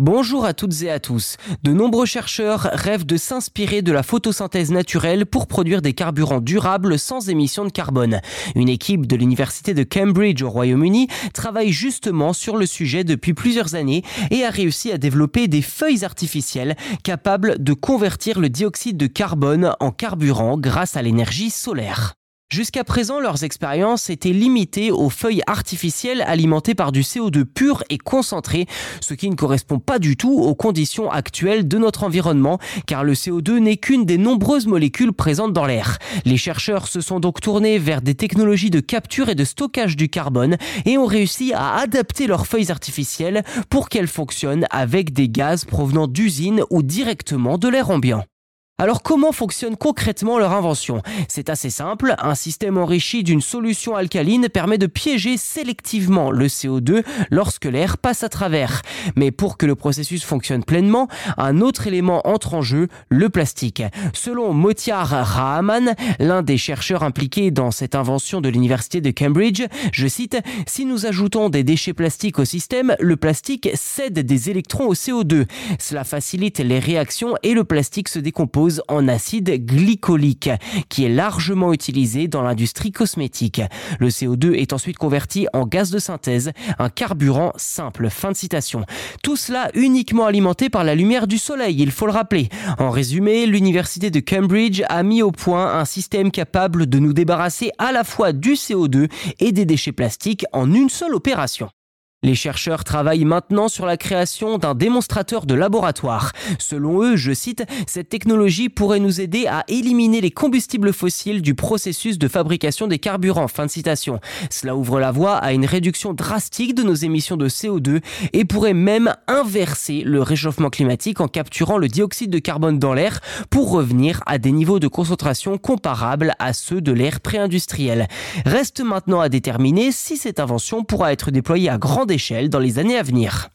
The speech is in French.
Bonjour à toutes et à tous. De nombreux chercheurs rêvent de s'inspirer de la photosynthèse naturelle pour produire des carburants durables sans émission de carbone. Une équipe de l'université de Cambridge au Royaume-Uni travaille justement sur le sujet depuis plusieurs années et a réussi à développer des feuilles artificielles capables de convertir le dioxyde de carbone en carburant grâce à l'énergie solaire. Jusqu'à présent, leurs expériences étaient limitées aux feuilles artificielles alimentées par du CO2 pur et concentré, ce qui ne correspond pas du tout aux conditions actuelles de notre environnement, car le CO2 n'est qu'une des nombreuses molécules présentes dans l'air. Les chercheurs se sont donc tournés vers des technologies de capture et de stockage du carbone et ont réussi à adapter leurs feuilles artificielles pour qu'elles fonctionnent avec des gaz provenant d'usines ou directement de l'air ambiant. Alors comment fonctionne concrètement leur invention? C'est assez simple, un système enrichi d'une solution alcaline permet de piéger sélectivement le CO2 lorsque l'air passe à travers. Mais pour que le processus fonctionne pleinement, un autre élément entre en jeu, le plastique. Selon Motiar Rahman, l'un des chercheurs impliqués dans cette invention de l'université de Cambridge, je cite, Si nous ajoutons des déchets plastiques au système, le plastique cède des électrons au CO2. Cela facilite les réactions et le plastique se décompose en acide glycolique, qui est largement utilisé dans l'industrie cosmétique. Le CO2 est ensuite converti en gaz de synthèse, un carburant simple. Fin de citation. Tout cela uniquement alimenté par la lumière du soleil, il faut le rappeler. En résumé, l'université de Cambridge a mis au point un système capable de nous débarrasser à la fois du CO2 et des déchets plastiques en une seule opération. Les chercheurs travaillent maintenant sur la création d'un démonstrateur de laboratoire. Selon eux, je cite, cette technologie pourrait nous aider à éliminer les combustibles fossiles du processus de fabrication des carburants. Fin de citation. Cela ouvre la voie à une réduction drastique de nos émissions de CO2 et pourrait même inverser le réchauffement climatique en capturant le dioxyde de carbone dans l'air pour revenir à des niveaux de concentration comparables à ceux de l'ère pré-industrielle. Reste maintenant à déterminer si cette invention pourra être déployée à grande dans les années à venir.